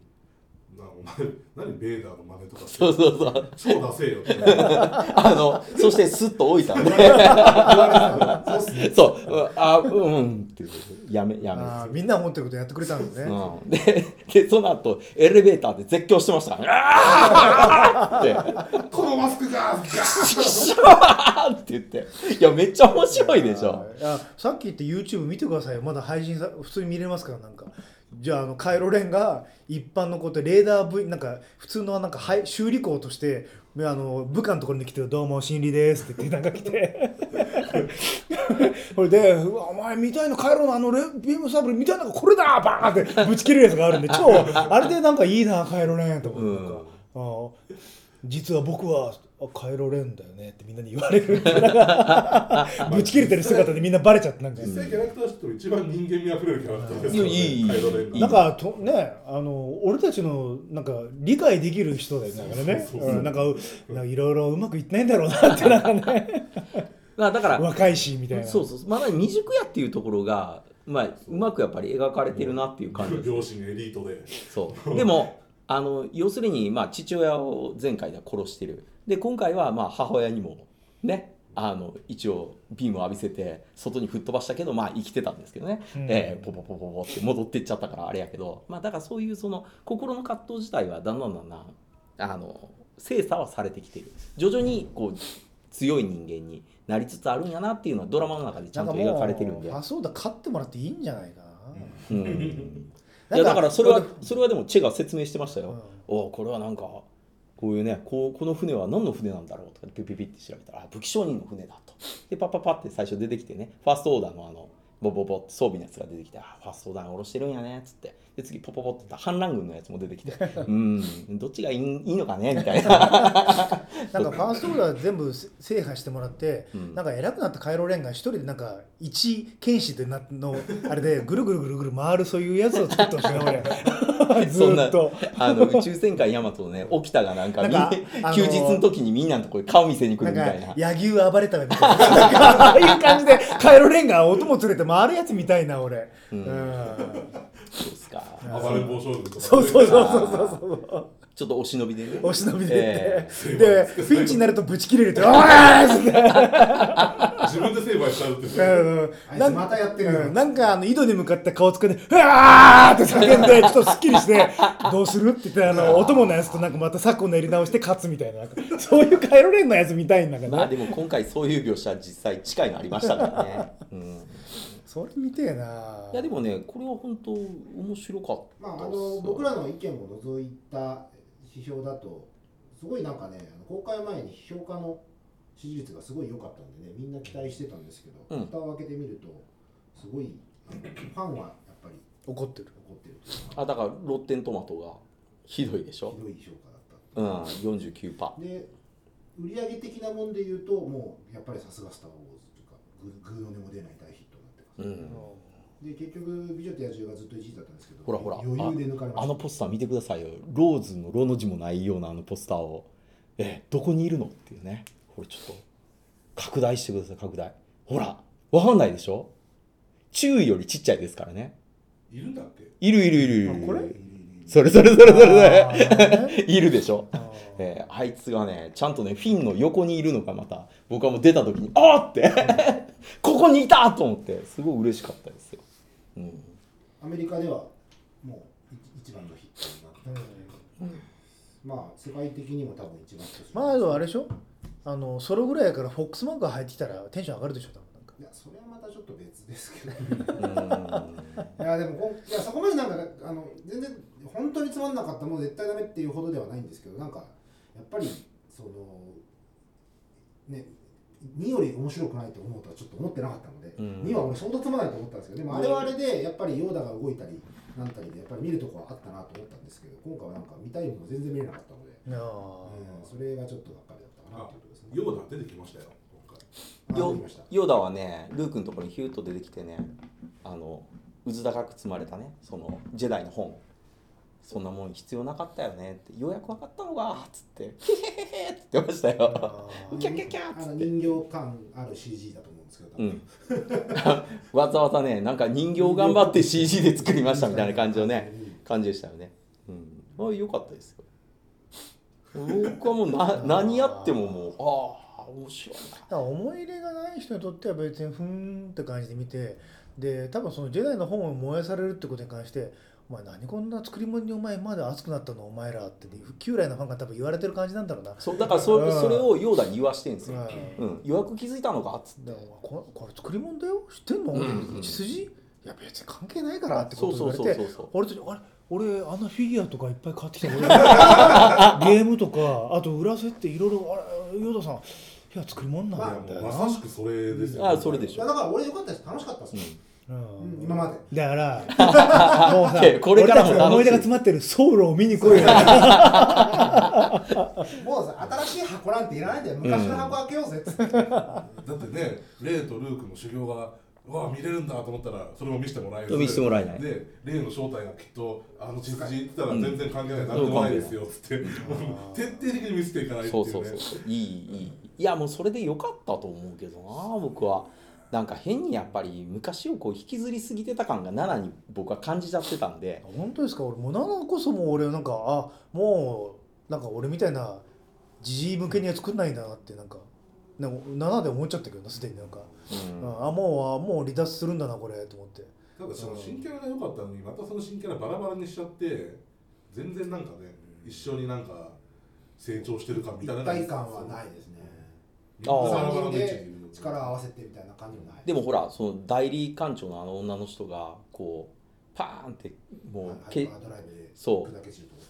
なお前何ベーダーの真似とかそうそうそう。超出せよって。あのそしてスッと置いたんで。そうあうん。ってやめ。やめみんな思ってることやってくれたんですね、うん、ででその後エレベーターで絶叫してました。からあーって。このマスクがガーシャーって。言っていやめっちゃ面白いでしょ。あさっき言って YouTube 見てくださいよ。まだ配信さ普通に見れますからなんかじゃああのカイロレンが一般のことレーダー V なんか普通のなんかはい修理工としてあの部下のところに来て「どうも心理です」って言ってなんか来て。これでうわ「お前みたいなカイロのあのレビームサーブルみたいなのがこれだ!」バーンってぶち切るやつがあるんで超あれでなんかいいなカイロレンと思って。なん。実は僕はあカイロレンだよねってみんなに言われる。ぶち切れてる姿でみんなバレちゃってなんか、実際キャラクターとして一番人間味あふれるキャラクターですから、ね、いやいいいなんかとねあの俺たちのなんか理解できる人だよねだからね。そうそうそう。うんなんかうなんかいろいろうまくいってないんだろうなってなんかね。まあだから若いしみたいな。そうそうまだ未熟やっていうところがまあうまくやっぱり描かれてるなっていう感じ。両親エリートで。そう。でもあの要するに、まあ、父親を前回では殺してるで今回はまあ母親にもねあの一応ビームを浴びせて外に吹っ飛ばしたけどまあ生きてたんですけどね、うん。えーポポポポポって戻ってっちゃったからあれやけど。まあだからそういうその心の葛藤自体はだんだんだんだんあの精査はされてきてる。徐々にこう強い人間になりつつあるんやなっていうのはドラマの中でちゃんと描かれてるんで。あそうだ。勝ってもらっていいんじゃないかな、うん。ないやだからそれはそれはでもチェが説明してましたよ、うん。おこれはなんかこういうねこうこの船は何の船なんだろうとかピピピって調べたらあ武器商人の船だと。でパッパッパって最初出てきてねファーストオーダーのあのボボボって装備のやつが出てきてあファーストオーダーが下ろしてるんやねっつって。で次ポポポって反乱軍のやつも出てきて。うん。どっちがいいいいのかねみたいな。なんかファーストオーダー全部制覇してもらって、うん。なんか偉くなったカイロレンが一人でなんか一剣士でなのあれでぐるぐるぐるぐる回るそういうやつを作ってほしいな俺。ず そんなと。あの宇宙戦艦ヤマトのね沖田がなんか休日の時にみんなのところに顔見せに来るみたいな。野牛暴れたみたいな。ああいう感じでカイロレンが音も連れて回るやつみたいな俺、ううん。んそうですか。暴れん坊将軍とか。ねそうそうそうそうそうそう。ちょっとお忍びでね。お忍びでえ行って、でフィンチになるとブチ切れるって「おーい!」って。自分で成敗しちゃうってう。んなんあいつまたやってるよ。うん。なんかあの井戸に向かって顔つけて「うわー!」って叫んで ちょっとすっきりして「どうする?」って言ってあのお供のやつとなんかまた昨今の練り直して勝つみたいなそういうカイロレンのやつみたいんだけど、まあでも今回そういう描写実際近いのありましたからね、うん、それ見てえな。いやでもねこれは本当面白かったまあ、あの僕らの意見を除いた批評だとすごいなんかねあの公開前に評価の支持率がすごい良かったんでねみんな期待してたんですけど、うん。蓋を開けてみるとすごいファンはやっぱり怒ってる。怒ってるあだからロッテントマトがひどいでしょ。ひどい評価だったう。ん49%パで売上的なもんで言うともうやっぱりさすが「スター・ウォーズ」というかググーの音も出ない大ヒットになってます、うんで結局「美女と野獣」がずっと1位だったんですけどほらほら。余裕で抜かれました。あのポスター見てくださいよ。ローズのロの字もないようなあのポスターを。えどこにいるの？っていうね。これちょっと拡大してください拡大。ほらわかんないでしょ？注意よりちっちゃいですからね。いるんだっけ？いるいるいるいるあこれ？それそれそれそれそれ。いるでしょ？えーあいつがねちゃんとねフィンの横にいるのがまた僕はもう出た時にあーって。ここにいたと思ってすごい嬉しかったですよ、うん、アメリカではもう一番のヒットになって、まあ世界的にも多分一番まあでもあれでしょ？あのソロぐらいやからフォックスマークが入ってきたらテンション上がるでしょ多分なんか。いやそれはまたちょっと別ですけど うん。いやでもいやそこまでなんかあの全然本当につまんなかったもう絶対ダメっていうほどではないんですけどなんかやっぱりそのね2より面白くないと思うとはちょっと思ってなかったので、うん。2は俺相当つまらないと思ったんですけどでもあれはあれでやっぱりヨーダが動いたりなんたりでやっぱり見るとこはあったなと思ったんですけど今回はなんか見たいもの全然見れなかったので、うんそれがちょっとがっかりだったかなあっていうところですね。ヨーダ出てきましたよ今回。ヨヨーダはねルークのところにヒューッと出てきてねあの渦高く積まれたねそのジェダイの本そんなもん必要なかったよねってようやく分かったのがっつってヒヘヘヘって言ってましたよ。キャッキャッキャって。人形感ある CG だと思うんですけど、多う分ん。わざわざねなんか人形頑張って CG で作りましたみたいな感じのね感じでしたよね。うん。あ良かったですよ。僕はもうな何やってももうああ面白いな。だから思い入れがない人にとっては別にふーんって感じで見てで多分そのジェダイの本を燃やされるってことに関して「お前何こんな作り物にお前まで熱くなったのお前ら」って旧来のファンが多分言われてる感じなんだろうな。そうだからそうん。それをヨーダに言わしてんですよ、うん。うん、ようやく気づいたのか？っつって。ここれ作り物だよ？知ってんの、ん血筋？いや別に関係ないからってこと言われてそうそうそうそう俺たちあれ？俺あのフィギュアとかいっぱい買ってきた俺 ゲームとかあと裏設定いろいろあれヨーダさんいや作り物なんだよみたいな、まさしくそれですよ、あそれでしょ。いやだから俺良かったです。楽しかったです、うんうん。今まで。だから もうさこれからも俺たちの思い出が詰まってるソウルを見に来いよ。もうさ新しい箱なんていらないんだよ。昔の箱開けようぜ。っつって、だってねレイとルークの修行がわあ見れるんだと思ったらそれも見せてもらえず見せてもらえない。でレイの正体がきっとあの血筋って言ったら全然関係ない、うんなんでもないですよっつって、徹底的に見せていかないっていそうそうそう。いいいい。いやもうそれでよかったと思うけどな僕はなんか変にやっぱり昔をこう引きずりすぎてた感が7に僕は感じちゃってたんで。本当ですか？俺もう7こそもう俺なんかあもうなんか俺みたいなじじい向けには作んないんだなってなんかなんか7で思っちゃったけどなすでになんか、うん。うんあもうあもう離脱するんだなこれと思って。ただその新キャラが良かったのにまたその新キャラバラバラにしちゃって全然なんかね一緒になんか成長してる感みたいな一体感はないですね。みんなバラバラ3人の位置にいでる力を合わせてみたいな感じもない。でもほらその代理館長のあの女の人がこうパーンってもうハけそう。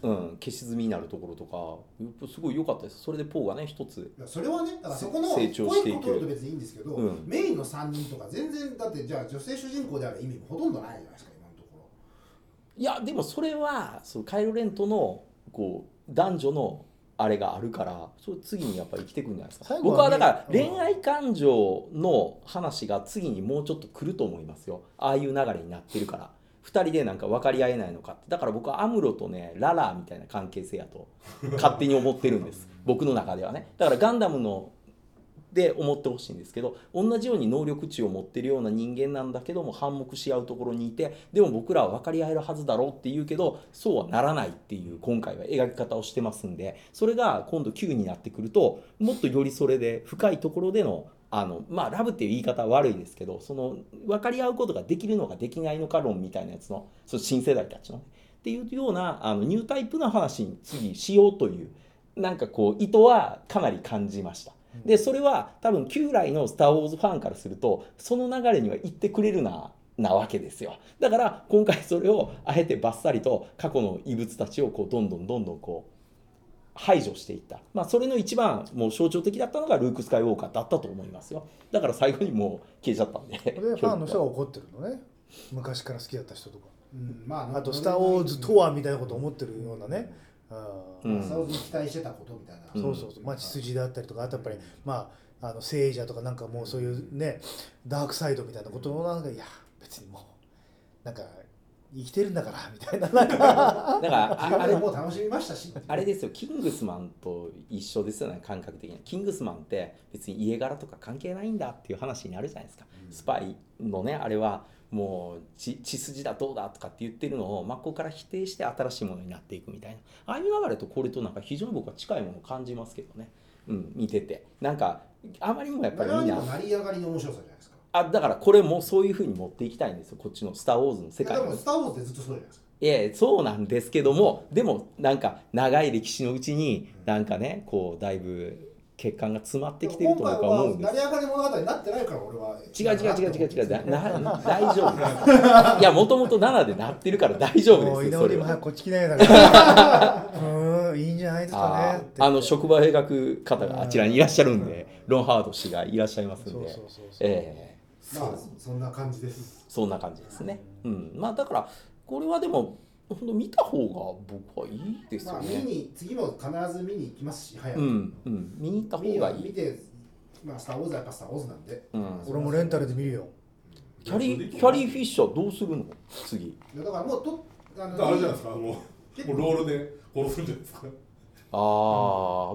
うん、消し済みになるところとかすごい良かったです。それでポーがね一つそれはねだからそこの成長していける濃いことと別にいいんですけど、うん。メインの3人とか全然だってじゃあ女性主人公である意味もほとんどないじゃないですか今のとこいやでもそれはそのカイロ・レントのこう男女のあれがあるからそれ次にやっぱり生きてくるんじゃないですか。ね僕はだからうん。恋愛感情の話が次にもうちょっと来ると思いますよ。ああいう流れになってるから。2人でなんか分かり合えないのかって。だから僕はアムロとねララみたいな関係性やと勝手に思ってるんです。僕の中ではね。だからガンダムので思ってほしいんですけど同じように能力値を持ってるような人間なんだけども反目し合うところにいてでも僕らは分かり合えるはずだろうって言うけどそうはならないっていう今回は描き方をしてますんでそれが今度9になってくるともっとよりそれで深いところでのあのまあラブっていう言い方は悪いですけどその分かり合うことができるのかできないのか論みたいなやつのその新世代たちのねっていうようなあのニュータイプな話に次しようというなんかこう意図はかなり感じました。でそれは多分旧来の「スター・ウォーズ」ファンからするとその流れには行ってくれるななわけですよ。だから今回それをあえてバッサリと過去の遺物たちをこうどんどんどんどんこう排除していった、まあ、それの一番もう象徴的だったのがルーク・スカイウォーカーだったと思いますよ。だから最後にもう消えちゃったんで。でファンの人が怒ってるのね。昔から好きだった人とか。ろ、うん、まああと「スター・ウォーズ」とはみたいなこと思ってるようなね、うんうん。スター・ウォーズに期待してたことみたいな、うん。そうそうそう、まあ、血筋だったりとかあとやっぱりまああの聖者とかなんかもうそういうねダークサイドみたいなことのなんかいや別にもうなんか生きてるんだからみたいななんか。だからああれ。あれもう楽しみましたし。あれですよ。キングスマンと一緒ですよね感覚的に。キングスマンって別に家柄とか関係ないんだっていう話になるじゃないですか、スパイのねあれはもう血血筋だどうだとかって言ってるのを真っ向から否定して新しいものになっていくみたいな。ああいう流れとこれとなんか非常に僕は近いものを感じますけどね。うん見てて。なんかあまりにもやっぱりみんな。も成り上がりの面白さじゃないですか。あだからこれもそういうふうに持っていきたいんですよこっちの「スター・ウォーズ」の世界でも「スター・ウォーズ」ってずっとそうじゃないですか。いやそうなんですけどもでもなんか長い歴史のうちになんかねこうだいぶ血管が詰まってきてると僕は思うんです。成り上がり物語になってないから俺は。違う違う違う違う違う。だな大丈夫。いやもともと7でなってるから大丈夫ですよそれは。こっち来ないだからうーんいいんじゃないですかあねあの職場を描く方があちらにいらっしゃるんでロンハード氏がいらっしゃいますんで。そうそうそうそう。ええ。まあそんな感じです。そんな感じですね。うん。まあだからこれはでも本当見た方が僕はいいですまあ見よねに次も必ず見に行きますし早く、うんうん。見に行った方がい、はい。見てまあスター・ウォーズはやっぱスター・ウォーズなんで。うん、俺もレンタルで見るよ。キャリーキャリーフィッシャーどうするの？次。だからもうとあだからあれじゃないですか？もうもうロールで殺すんじゃないですか？ああ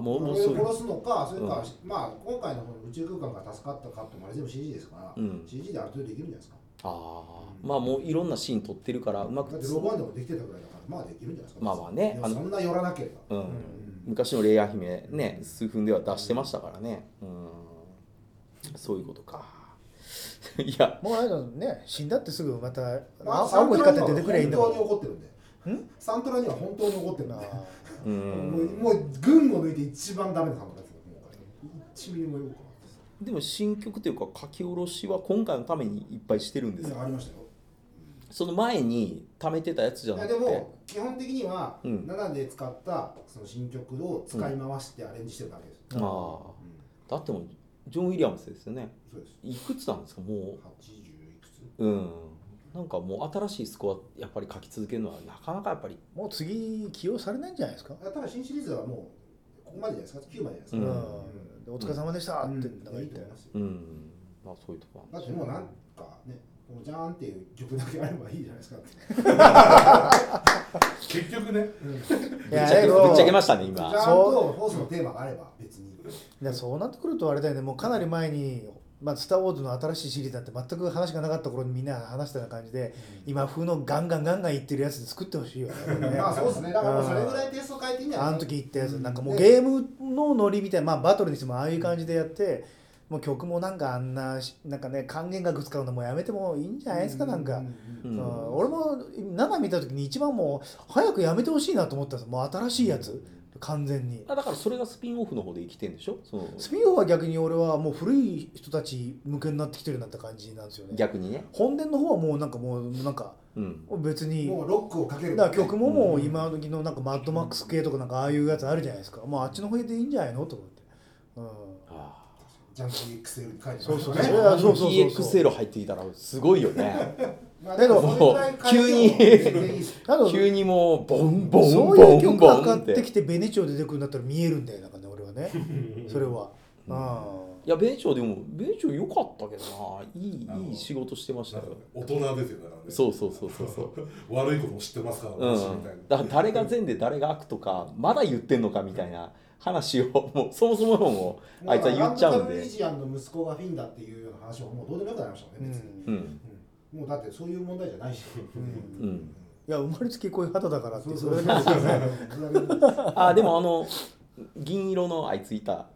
もうもうそう殺すのかそれか、まあ今回のこの宇宙空間が助かったカットもあれ全部 CG ですから、うん。CG である程度できるんじゃないですか？ああまあもういろんなシーン撮ってるからうまくだってローバンでもできてたぐらいだからまあできるんじゃないですか。まあまあねあのそんな寄らなければ。うん、昔のレイヤー姫ね数分では出してましたからね。うん。そういうことか。いや。もうあれだね。死んだってすぐまたまあ、あサントラには青子光って出てくればいいんだから。本当に怒ってるんで。サントラには本当に怒ってるんで。あうもうんもう群を抜いて一番ダメなサントラですよ今回1ミリもよくでも新曲というか書き下ろしは今回のためにいっぱいしてるんですよ。ありましたよ。その前に貯めてたやつじゃいなくて。やでも基本的にはうん。7で使ったその新曲を使い回してアレンジしてるだけです、ああ。だってもうジョン・ウィリアムスですよね。そうです。いくつなんですか？も80いくつ？ううん。なんかもう新しいスコアやっぱり書き続けるのはなかなかやっぱり。もう次起用されないんじゃないですか、ただ新シリーズはもうここまでじゃないですか？9までじゃうないですか、うん。でお疲れ様でしたってうん。なんか言っていいと思いますよ。うん。まあそういうところだってもうなんかねもうじゃーんっていう曲だけあればいいじゃないですか。結局ね。いやぶっちゃけでもぶっちゃけましたねじゃ今ーんとフォースのテーマがあれば別に。でそうなってくるとあれだよね。もうかなり前に「まあ、スター・ウォーズ」の新しいシリーズなんて全く話がなかった頃にみんな話したような感じで、今風のガンガンガンガンいってるやつで作ってほしいよね。まあそうですね。だからそれぐらいテイスト変えていいんじゃないあの時言ったやつ、う。んなんかもうでゲームのノリみたいな、まあ、バトルにしてもああいう感じでやって、もう曲もなんかあんなしなんかね還元楽使うのもやめてもいいんじゃないですか、なんか、ううん。うん。俺も7見た時に一番もう早くやめてほしいなと思ったんですもう新しいやつ完全に。あだからそれがスピンオフの方で生きてんでしょ？その。スピンオフは逆に俺はもう古い人たち向けになってきてるなって感じなんですよね。逆にね。本殿の方はもうなんかもうなんかうん。別に。もうロックをかける。だから曲ももう今時のなんかマッドマックス系とかなんかああいうやつあるじゃないですか。もうあっちの方でいいんじゃないのと思って、うん、あジャンキー XL に書いてそうそうね。そうあそうそう。そう EXL 入ってきたらすごいよねまあけどでもそれぐらい書いても急に全然いいですよただ急に。もうボンボンそうボンいう曲がかボンってかってきてベネチオ出てくるんだったら見えるんだよなんかね俺はね。それは、うん。いやベンチョでもベンチョ良かったけどな。いいいい仕事してましたよ。大人ですよだからね。そうそうそうそうそう。悪いことも知ってますからうん私みたいな、だから誰が善で誰が悪とかまだ言ってんのかみたいな話をもうそもそものもうあいつは言っちゃうんランドカルリでジアンの息子がフィンだっていうような話はもうどうでもよくなりましたもんねうん。うんもうだってそういう問題じゃないし、うん。うん。いや生まれつきこういう肌だからってそれだけですよね。あでもあの銀色のあいついた。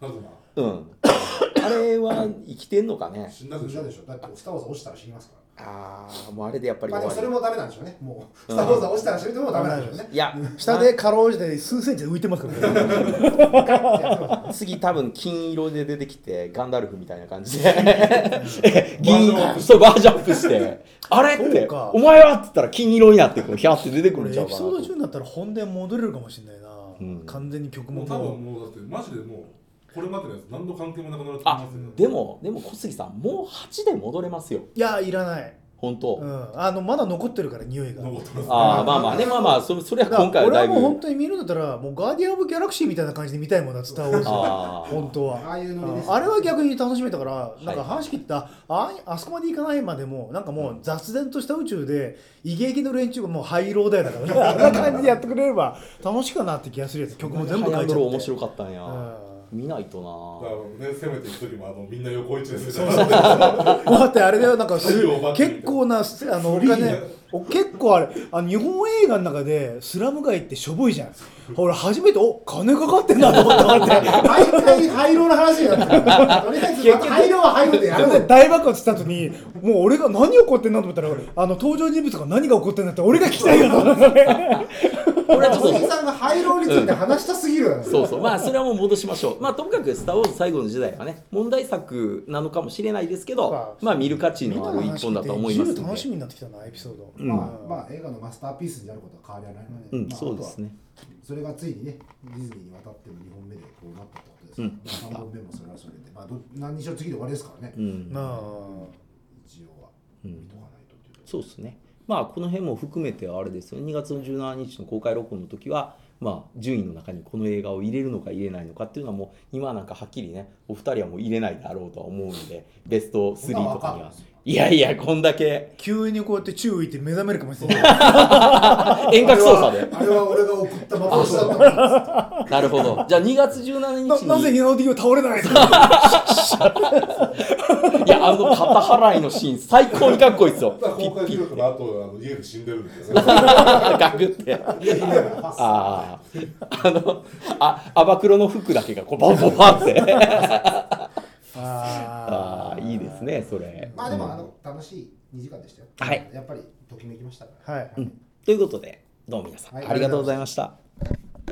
カズマ。うん。あれは生きてんのかね。死んだでしょでしょ。だってスター・ウォーズ落ちたら死にますからああもうあれでやっぱりまあでもそれもダメなんでしょうね。もうスター・ウォーズは落ちたら死ぬでもダメなんでしょうね。りいや。下でかろうじて数センチで浮いてますからね。次多分金色で出てきてガンダルフみたいな感じで。銀そうバージョンアップして。あれ？ってお前は？って言ったら金色になってこうヒャーって出てくこるんちゃうかなれエピソード中になったら本殿戻れるかもしれないな、うん。完全に曲も。もう多もう分もうだってマジでもうこれまでのやつ何の関係もなくなると思いあますよ。でもでも小杉さんもう8で戻れますよ。いやいらない、本当、うん、あのまだ残ってるから匂いが。残ってますああまあまあねまあまあそれそれは今回は俺だぶ。はいもう本当に見るんだったらもうガーディアン・オブ・ギャラクシーみたいな感じで見たいもんなスター・ウォーズあー。本当は。ああいうノリですあれは逆に楽しめたからなんかはい。話聞いたああそこまでいかないまでもなんかもう雑然とした宇宙でイゲイゲの連中がもうハイローだよだからねあんな感じでやってくれれば楽しいかなって気がするやつ。曲も全部ハイア変えちゃって面白かったんや、うん見ないとだかならね攻めていく時もあのみんな横一列で。だってあれだよなんかす太陽バッテリー結構なすあのお金結構あれあの日本映画の中でスラム街ってしょぼいじゃん ほら初めてお金かかってんなと思ったって。毎回廃炉の話になってるとりあえずまた廃炉は廃炉でやそれでろう大爆発した後にもう俺が何起こってんなと思ったらあの登場人物が何が起こってんだって俺が聞きたいよと思ったね。これはちょっと小杉さんが廃炉について話したすぎる。そうそう。まあそれはもう戻しましょう。まあとにかく「スター・ウォーズ」最後の時代はね問題作なのかもしれないですけどまあ見る価値のある一本だと思います楽しみになってきたなエピソード、うん。まあまあ映画のマスターピースになることは変わりはないので、うんまあそうですねそれがついにねディズニーに渡っての2本目でこうなったってことですから、まあ、3本目もそれはそれで、まあ、ど何にしろ次で終わりですからね、うん。なあ。一応はうん見とかないとっていうとそうですね。まあこの辺も含めてあれですよ2月の17日の公開録音の時はまあ順位の中にこの映画を入れるのか入れないのかっていうのはもう今はなんかはっきりねお二人はもう入れないだろうとは思うのでベスト3とかにはいやいやこんだけ。急にこうやって宙浮いて目覚めるかもしれない。遠隔操作で。あれは俺が送った幻だったなるほど。じゃあ2月17な日に。なぜ稲尾 D を倒れないの？いやあの肩払いのシーン最高にかっこいいですよ。だからピッピッ公開収録の後あの家で死んでるんですよ。ね ガグって。あああのあアバクロの服だけがこうバンバンバンってあああいいですねそれ。まあでもあの楽しい2時間でしたよ。はい。やっぱりときめきましたはい。うん。ということでどうも皆さん、はい。ありがとうございました